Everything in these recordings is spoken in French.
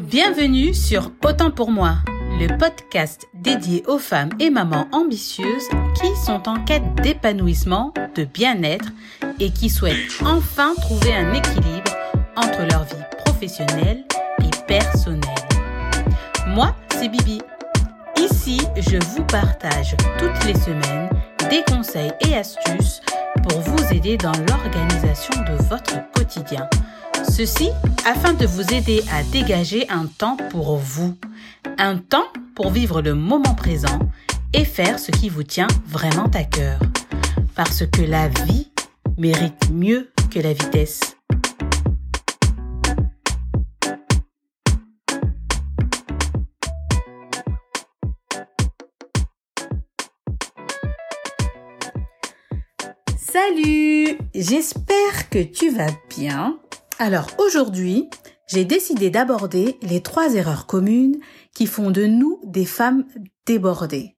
Bienvenue sur Autant pour moi, le podcast dédié aux femmes et mamans ambitieuses qui sont en quête d'épanouissement, de bien-être et qui souhaitent enfin trouver un équilibre entre leur vie professionnelle et personnelle. Moi, c'est Bibi. Ici, je vous partage toutes les semaines des conseils et astuces pour vous aider dans l'organisation de votre quotidien. Ceci afin de vous aider à dégager un temps pour vous, un temps pour vivre le moment présent et faire ce qui vous tient vraiment à cœur. Parce que la vie mérite mieux que la vitesse. Salut J'espère que tu vas bien. Alors aujourd'hui, j'ai décidé d'aborder les trois erreurs communes qui font de nous des femmes débordées.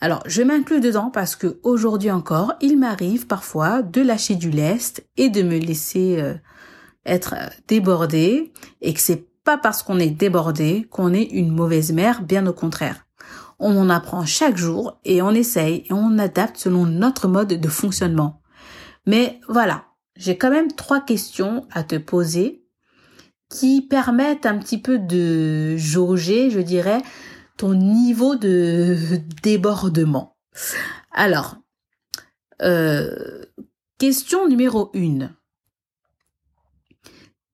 Alors, je m'inclus dedans parce que aujourd'hui encore, il m'arrive parfois de lâcher du lest et de me laisser euh, être débordée et que c'est pas parce qu'on est débordé qu'on est une mauvaise mère, bien au contraire. On en apprend chaque jour et on essaye et on adapte selon notre mode de fonctionnement. Mais voilà, j'ai quand même trois questions à te poser qui permettent un petit peu de jauger, je dirais, ton niveau de débordement. Alors, euh, question numéro une.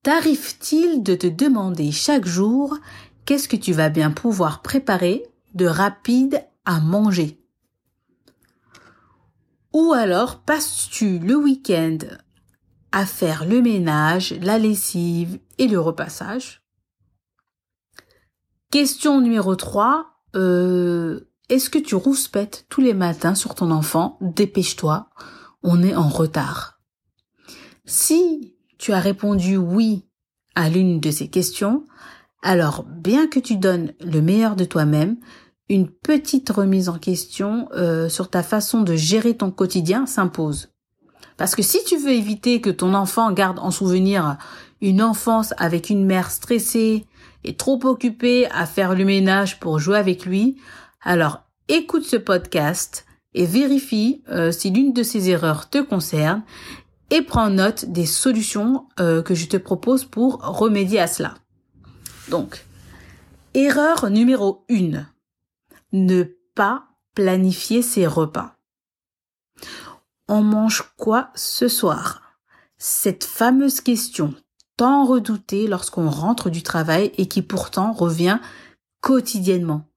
T'arrive-t-il de te demander chaque jour qu'est-ce que tu vas bien pouvoir préparer de rapide à manger. Ou alors passes-tu le week-end à faire le ménage, la lessive et le repassage? Question numéro 3. Euh, Est-ce que tu rouspètes tous les matins sur ton enfant? Dépêche-toi, on est en retard. Si tu as répondu oui à l'une de ces questions, alors bien que tu donnes le meilleur de toi-même, une petite remise en question euh, sur ta façon de gérer ton quotidien s'impose. Parce que si tu veux éviter que ton enfant garde en souvenir une enfance avec une mère stressée et trop occupée à faire le ménage pour jouer avec lui, alors écoute ce podcast et vérifie euh, si l'une de ces erreurs te concerne et prends note des solutions euh, que je te propose pour remédier à cela. Donc, erreur numéro 1 ne pas planifier ses repas. On mange quoi ce soir? Cette fameuse question tant redoutée lorsqu'on rentre du travail et qui pourtant revient quotidiennement.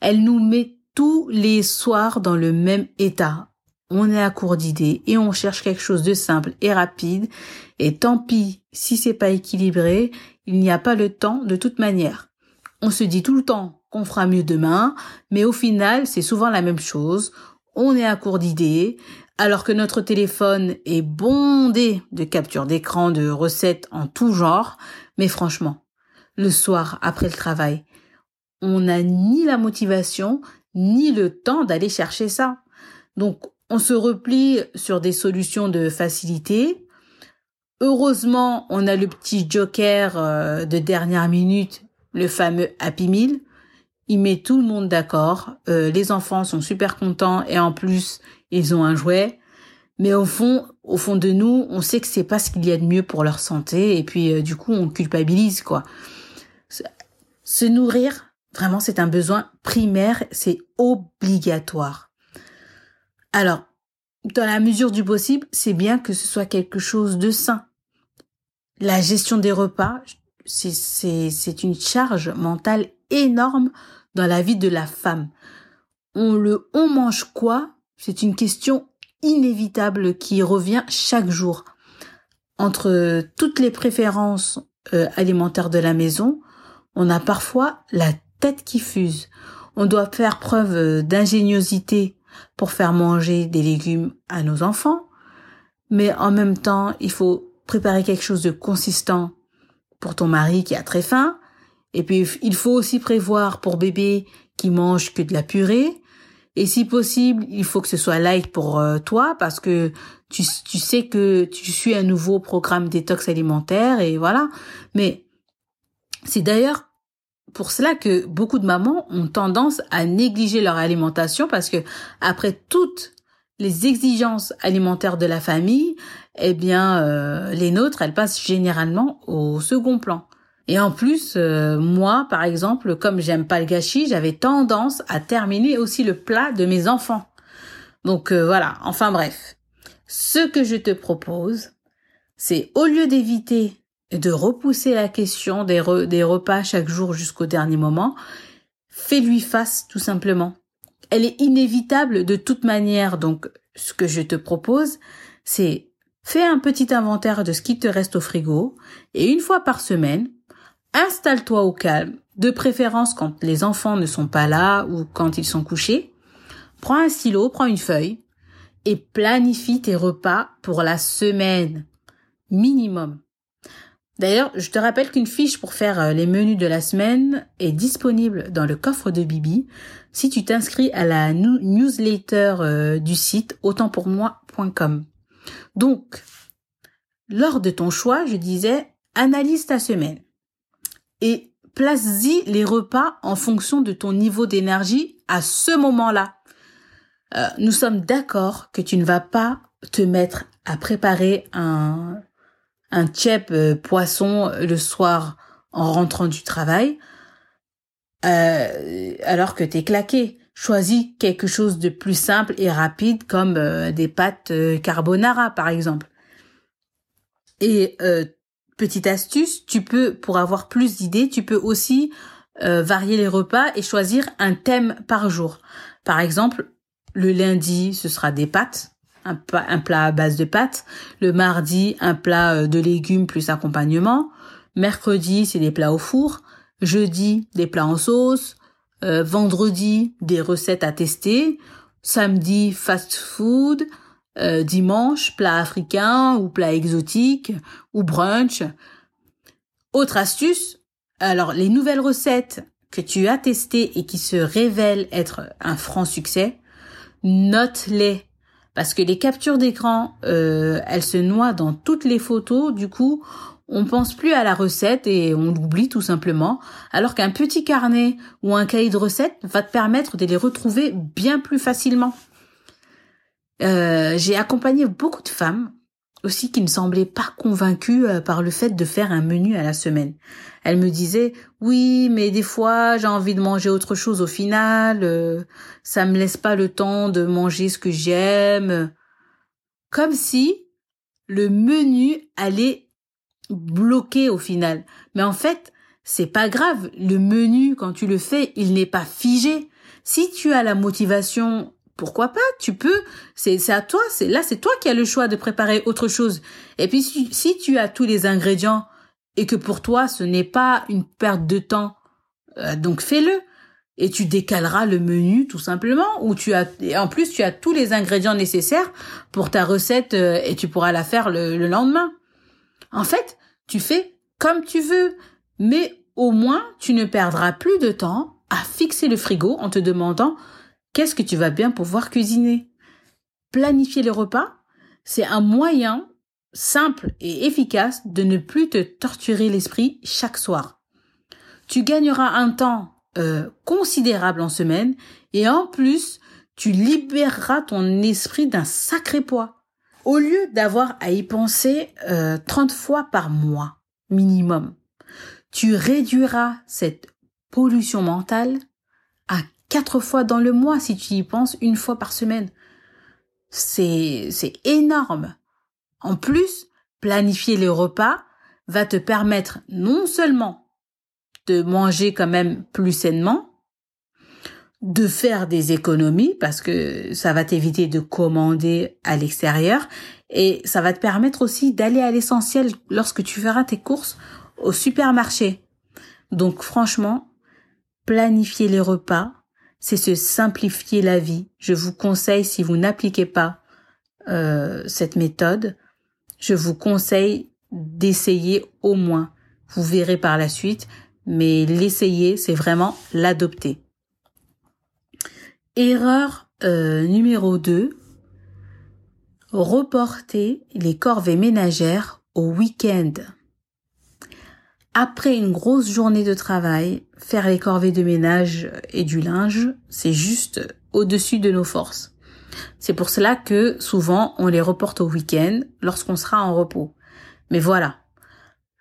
Elle nous met tous les soirs dans le même état. On est à court d'idées et on cherche quelque chose de simple et rapide et tant pis si c'est pas équilibré, il n'y a pas le temps de toute manière. On se dit tout le temps qu'on fera mieux demain, mais au final, c'est souvent la même chose. On est à court d'idées, alors que notre téléphone est bondé de captures d'écran, de recettes en tout genre. Mais franchement, le soir, après le travail, on n'a ni la motivation, ni le temps d'aller chercher ça. Donc, on se replie sur des solutions de facilité. Heureusement, on a le petit joker euh, de dernière minute, le fameux Happy Meal il met tout le monde d'accord. Euh, les enfants sont super contents et en plus ils ont un jouet. Mais au fond, au fond de nous, on sait que c'est pas ce qu'il y a de mieux pour leur santé et puis euh, du coup on culpabilise quoi. Se nourrir, vraiment c'est un besoin primaire, c'est obligatoire. Alors, dans la mesure du possible, c'est bien que ce soit quelque chose de sain. La gestion des repas, c'est une charge mentale énorme dans la vie de la femme. On le on mange quoi? C'est une question inévitable qui revient chaque jour. Entre toutes les préférences euh, alimentaires de la maison, on a parfois la tête qui fuse. On doit faire preuve d'ingéniosité pour faire manger des légumes à nos enfants, mais en même temps, il faut préparer quelque chose de consistant pour ton mari qui a très faim, et puis, il faut aussi prévoir pour bébé qui mange que de la purée. Et si possible, il faut que ce soit light pour euh, toi parce que tu, tu sais que tu suis un nouveau programme détox alimentaire et voilà. Mais c'est d'ailleurs pour cela que beaucoup de mamans ont tendance à négliger leur alimentation parce que après toutes les exigences alimentaires de la famille, eh bien, euh, les nôtres, elles passent généralement au second plan. Et en plus, euh, moi, par exemple, comme j'aime pas le gâchis, j'avais tendance à terminer aussi le plat de mes enfants. Donc euh, voilà, enfin bref. Ce que je te propose, c'est au lieu d'éviter de repousser la question des, des repas chaque jour jusqu'au dernier moment, fais-lui face tout simplement. Elle est inévitable de toute manière, donc ce que je te propose, c'est fais un petit inventaire de ce qui te reste au frigo et une fois par semaine, installe-toi au calme, de préférence quand les enfants ne sont pas là ou quand ils sont couchés. Prends un stylo, prends une feuille et planifie tes repas pour la semaine minimum. D'ailleurs, je te rappelle qu'une fiche pour faire euh, les menus de la semaine est disponible dans le coffre de Bibi si tu t'inscris à la newsletter euh, du site autantpourmoi.com. Donc, lors de ton choix, je disais, analyse ta semaine et place-y les repas en fonction de ton niveau d'énergie à ce moment-là. Euh, nous sommes d'accord que tu ne vas pas te mettre à préparer un, un tchèp euh, poisson le soir en rentrant du travail, euh, alors que t'es claqué. Choisis quelque chose de plus simple et rapide comme des pâtes carbonara par exemple. Et petite astuce, tu peux, pour avoir plus d'idées, tu peux aussi euh, varier les repas et choisir un thème par jour. Par exemple, le lundi, ce sera des pâtes, un, plat à base de pâtes. Le mardi, un plat euh, de légumes plus accompagnement. Mercredi, c'est des plats au four. Jeudi, des plats en sauce. Euh, vendredi, des recettes à tester. Samedi, fast food. Euh, dimanche, plat africain ou plat exotique ou brunch. Autre astuce, alors les nouvelles recettes que tu as testées et qui se révèlent être un franc succès, note-les. Parce que les captures d'écran, euh, elles se noient dans toutes les photos, du coup, on pense plus à la recette et on l'oublie tout simplement, alors qu'un petit carnet ou un cahier de recettes va te permettre de les retrouver bien plus facilement. Euh, j'ai accompagné beaucoup de femmes aussi qui ne semblaient pas convaincues euh, par le fait de faire un menu à la semaine. Elles me disaient oui, mais des fois j'ai envie de manger autre chose au final, euh, ça me laisse pas le temps de manger ce que j'aime. Comme si le menu allait bloquer au final. Mais en fait, c'est pas grave. Le menu, quand tu le fais, il n'est pas figé. Si tu as la motivation pourquoi pas Tu peux. C'est à toi. C'est là, c'est toi qui as le choix de préparer autre chose. Et puis si, si tu as tous les ingrédients et que pour toi ce n'est pas une perte de temps, euh, donc fais-le et tu décaleras le menu tout simplement ou tu as et en plus tu as tous les ingrédients nécessaires pour ta recette euh, et tu pourras la faire le, le lendemain. En fait, tu fais comme tu veux, mais au moins tu ne perdras plus de temps à fixer le frigo en te demandant Qu'est-ce que tu vas bien pouvoir cuisiner? Planifier les repas, c'est un moyen simple et efficace de ne plus te torturer l'esprit chaque soir. Tu gagneras un temps euh, considérable en semaine et en plus, tu libéreras ton esprit d'un sacré poids. Au lieu d'avoir à y penser euh, 30 fois par mois minimum, tu réduiras cette pollution mentale à quatre fois dans le mois si tu y penses une fois par semaine. C'est, c'est énorme. En plus, planifier les repas va te permettre non seulement de manger quand même plus sainement, de faire des économies parce que ça va t'éviter de commander à l'extérieur et ça va te permettre aussi d'aller à l'essentiel lorsque tu feras tes courses au supermarché. Donc franchement, planifier les repas, c'est se simplifier la vie. Je vous conseille, si vous n'appliquez pas euh, cette méthode, je vous conseille d'essayer au moins. Vous verrez par la suite, mais l'essayer, c'est vraiment l'adopter. Erreur euh, numéro 2. Reporter les corvées ménagères au week-end. Après une grosse journée de travail, faire les corvées de ménage et du linge, c'est juste au-dessus de nos forces. C'est pour cela que souvent on les reporte au week-end lorsqu'on sera en repos. Mais voilà.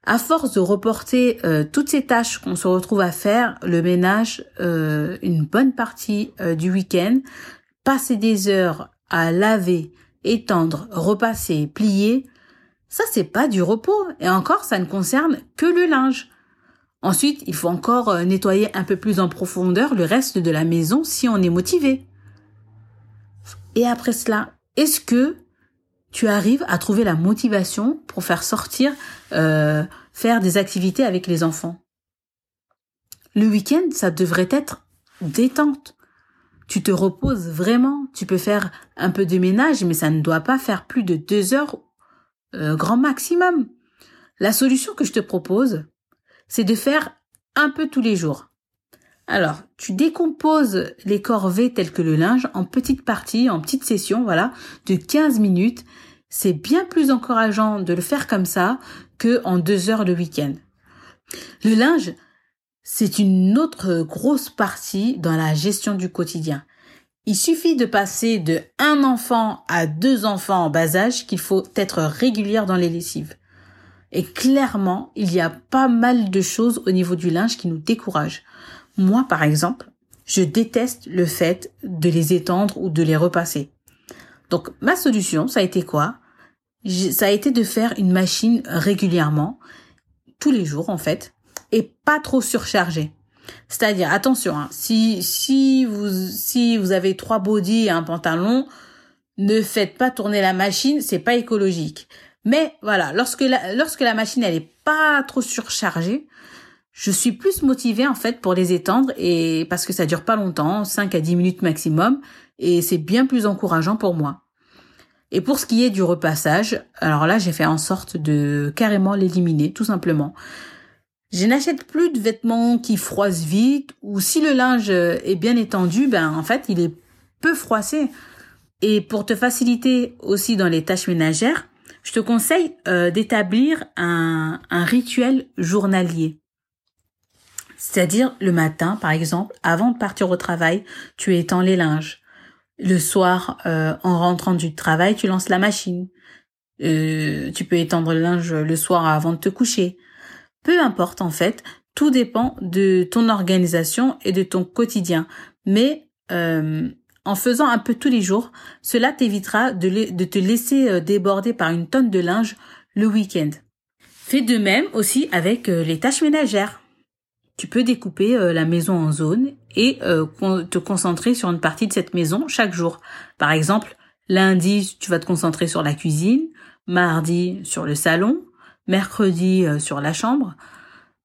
À force de reporter euh, toutes ces tâches qu'on se retrouve à faire, le ménage, euh, une bonne partie euh, du week-end, passer des heures à laver, étendre, repasser, plier, ça c'est pas du repos et encore ça ne concerne que le linge. Ensuite, il faut encore euh, nettoyer un peu plus en profondeur le reste de la maison si on est motivé. Et après cela, est-ce que tu arrives à trouver la motivation pour faire sortir, euh, faire des activités avec les enfants? Le week-end, ça devrait être détente tu te reposes vraiment. Tu peux faire un peu de ménage, mais ça ne doit pas faire plus de deux heures euh, grand maximum. La solution que je te propose, c'est de faire un peu tous les jours. Alors, tu décomposes les corvées telles que le linge en petites parties, en petites sessions, voilà, de 15 minutes. C'est bien plus encourageant de le faire comme ça que en deux heures le week-end. Le linge, c'est une autre grosse partie dans la gestion du quotidien. Il suffit de passer de un enfant à deux enfants en bas âge qu'il faut être régulière dans les lessives. Et clairement, il y a pas mal de choses au niveau du linge qui nous découragent. Moi, par exemple, je déteste le fait de les étendre ou de les repasser. Donc, ma solution, ça a été quoi? Ça a été de faire une machine régulièrement, tous les jours en fait, et pas trop surchargé. C'est-à-dire, attention, hein, si, si, vous, si vous avez trois bodys et un pantalon, ne faites pas tourner la machine, c'est pas écologique. Mais voilà, lorsque la, lorsque la machine elle est pas trop surchargée, je suis plus motivée en fait pour les étendre et parce que ça dure pas longtemps, 5 à 10 minutes maximum et c'est bien plus encourageant pour moi. Et pour ce qui est du repassage, alors là j'ai fait en sorte de carrément l'éliminer tout simplement. Je n'achète plus de vêtements qui froissent vite ou si le linge est bien étendu, ben en fait il est peu froissé. Et pour te faciliter aussi dans les tâches ménagères, je te conseille euh, d'établir un, rituel journalier. C'est-à-dire le matin, par exemple, avant de partir au travail, tu étends les linges. Le soir, euh, en rentrant du travail, tu lances la machine. Euh, tu peux étendre le linge le soir avant de te coucher. Peu importe en fait, tout dépend de ton organisation et de ton quotidien. Mais en faisant un peu tous les jours, cela t'évitera de, te laisser euh, déborder par une tonne de linge le week-end. Fais de même aussi avec euh, les tâches ménagères. Tu peux découper la maison en zones et te concentrer sur une partie de cette maison chaque jour. Par exemple, lundi, tu vas te concentrer sur la cuisine, mardi sur le salon, mercredi euh, sur la chambre.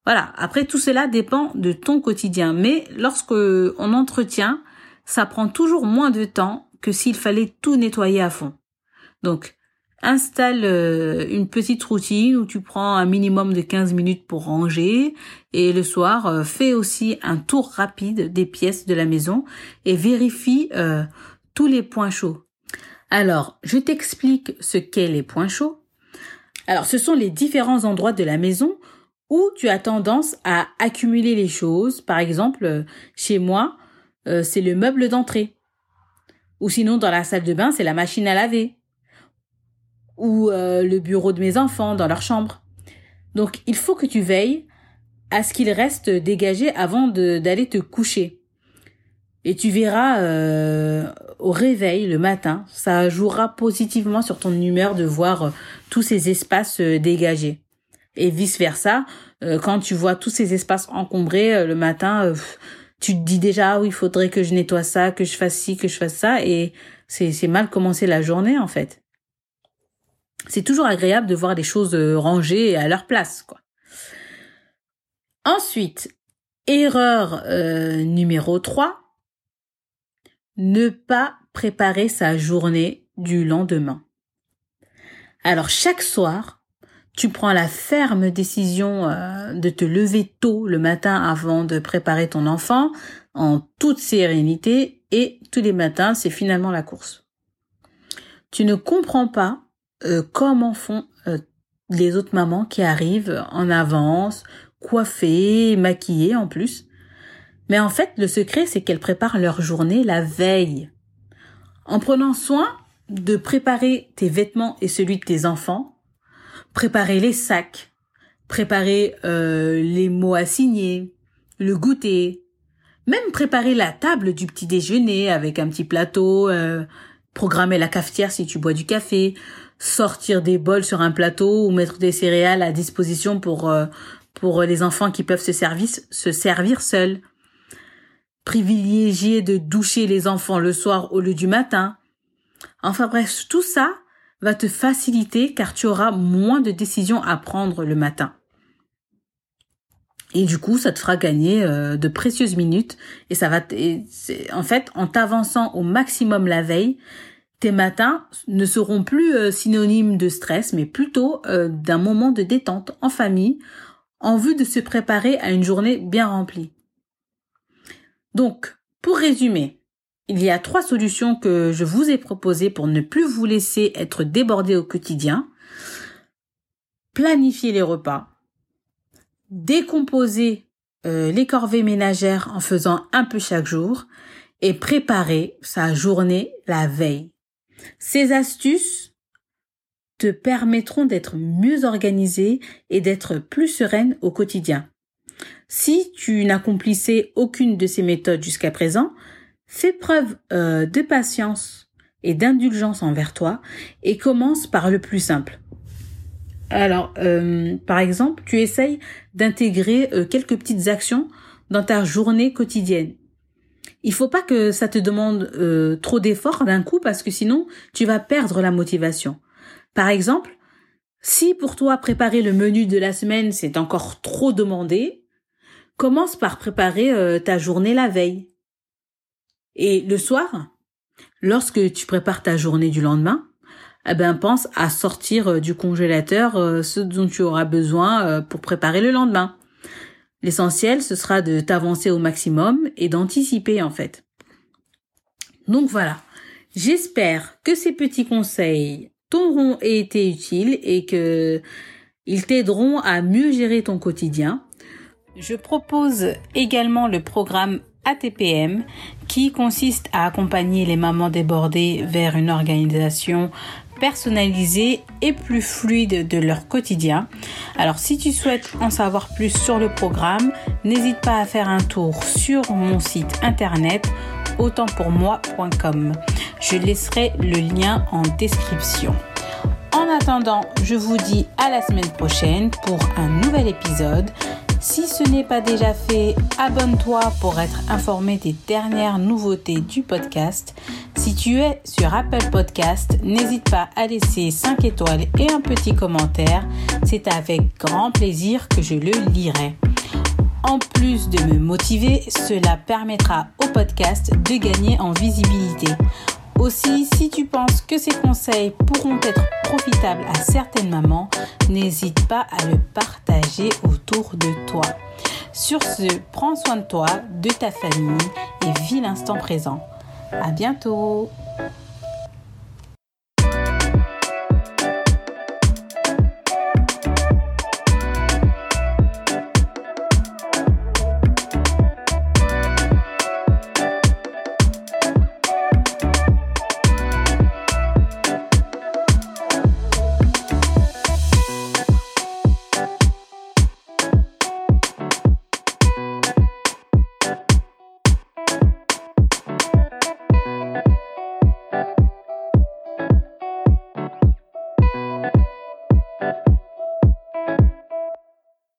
Voilà. Après, tout cela dépend de ton quotidien. Mais lorsque on entretient, ça prend toujours moins de temps que s'il fallait tout nettoyer à fond. Donc, installe euh, une petite routine où tu prends un minimum de 15 minutes pour ranger et le soir, euh, fais aussi un tour rapide des pièces de la maison et vérifie tous les points chauds. Alors, je t'explique ce qu'est les points chauds. Alors, ce sont les différents endroits de la maison où tu as tendance à accumuler les choses. Par exemple, euh, chez moi, euh, c'est le meuble d'entrée. Ou sinon, dans la salle de bain, c'est la machine à laver. Ou euh, le bureau de mes enfants dans leur chambre. Donc, il faut que tu veilles à ce qu'il reste dégagé avant d'aller te coucher. Et tu verras euh, au réveil le matin, ça jouera positivement sur ton humeur de voir tous ces espaces dégagés. Et vice versa, quand tu vois tous ces espaces encombrés le matin, tu te dis déjà oui, il faudrait que je nettoie ça, que je fasse ci, que je fasse ça, et c'est mal commencer la journée en fait. C'est toujours agréable de voir les choses rangées à leur place, quoi. Ensuite, erreur numéro 3, ne pas préparer sa journée du lendemain. Alors chaque soir, tu prends la ferme décision euh, de te lever tôt le matin avant de préparer ton enfant en toute sérénité et tous les matins, c'est finalement la course. Tu ne comprends pas euh, comment font euh, les autres mamans qui arrivent en avance, coiffées, maquillées en plus. Mais en fait, le secret, c'est qu'elles préparent leur journée la veille. En prenant soin de préparer tes vêtements et celui de tes enfants, préparer les sacs, préparer euh, les mots à signer, le goûter, même préparer la table du petit déjeuner avec un petit plateau, euh, programmer la cafetière si tu bois du café, sortir des bols sur un plateau ou mettre des céréales à disposition pour euh, pour les enfants qui peuvent se servir se servir seuls. Privilégier de doucher les enfants le soir au lieu du matin. Enfin bref, tout ça va te faciliter car tu auras moins de décisions à prendre le matin. Et du coup, ça te fera gagner euh, de précieuses minutes et ça va en fait en t'avançant au maximum la veille, tes matins ne seront plus euh, synonymes de stress mais plutôt euh, d'un moment de détente en famille en vue de se préparer à une journée bien remplie. Donc, pour résumer, il y a trois solutions que je vous ai proposées pour ne plus vous laisser être débordé au quotidien. Planifier les repas, décomposer euh, les corvées ménagères en faisant un peu chaque jour et préparer sa journée la veille. Ces astuces te permettront d'être mieux organisé et d'être plus sereine au quotidien. Si tu n'accomplissais aucune de ces méthodes jusqu'à présent, fais preuve euh, de patience et d'indulgence envers toi et commence par le plus simple. Alors, euh, par exemple, tu essayes d'intégrer euh, quelques petites actions dans ta journée quotidienne. Il faut pas que ça te demande trop d'efforts d'un coup parce que sinon tu vas perdre la motivation. Par exemple, si pour toi préparer le menu de la semaine c'est encore trop demandé, commence par préparer ta journée la veille. Et le soir, lorsque tu prépares ta journée du lendemain, eh ben pense à sortir euh, du congélateur euh, ce dont tu auras besoin euh, pour préparer le lendemain. L'essentiel, ce sera de t'avancer au maximum et d'anticiper en fait. Donc voilà. J'espère que ces petits conseils t'auront été utiles et que ils t'aideront à mieux gérer ton quotidien. Je propose également le programme ATPM qui consiste à accompagner les mamans débordées vers une organisation personnalisée et plus fluide de leur quotidien. Alors si tu souhaites en savoir plus sur le programme, n'hésite pas à faire un tour sur mon site internet autantpourmoi.com. Je laisserai le lien en description. En attendant, je vous dis à la semaine prochaine pour un nouvel épisode. Si ce n'est pas déjà fait, abonne-toi pour être informé des dernières nouveautés du podcast. Si tu es sur Apple Podcast, n'hésite pas à laisser 5 étoiles et un petit commentaire. C'est avec grand plaisir que je le lirai. En plus de me motiver, cela permettra au podcast de gagner en visibilité. Aussi, si tu penses que ces conseils pourront être profitables à certaines mamans, n'hésite pas à le partager autour de toi. Sur ce, prends soin de toi, de ta famille et vis l'instant présent. À bientôt!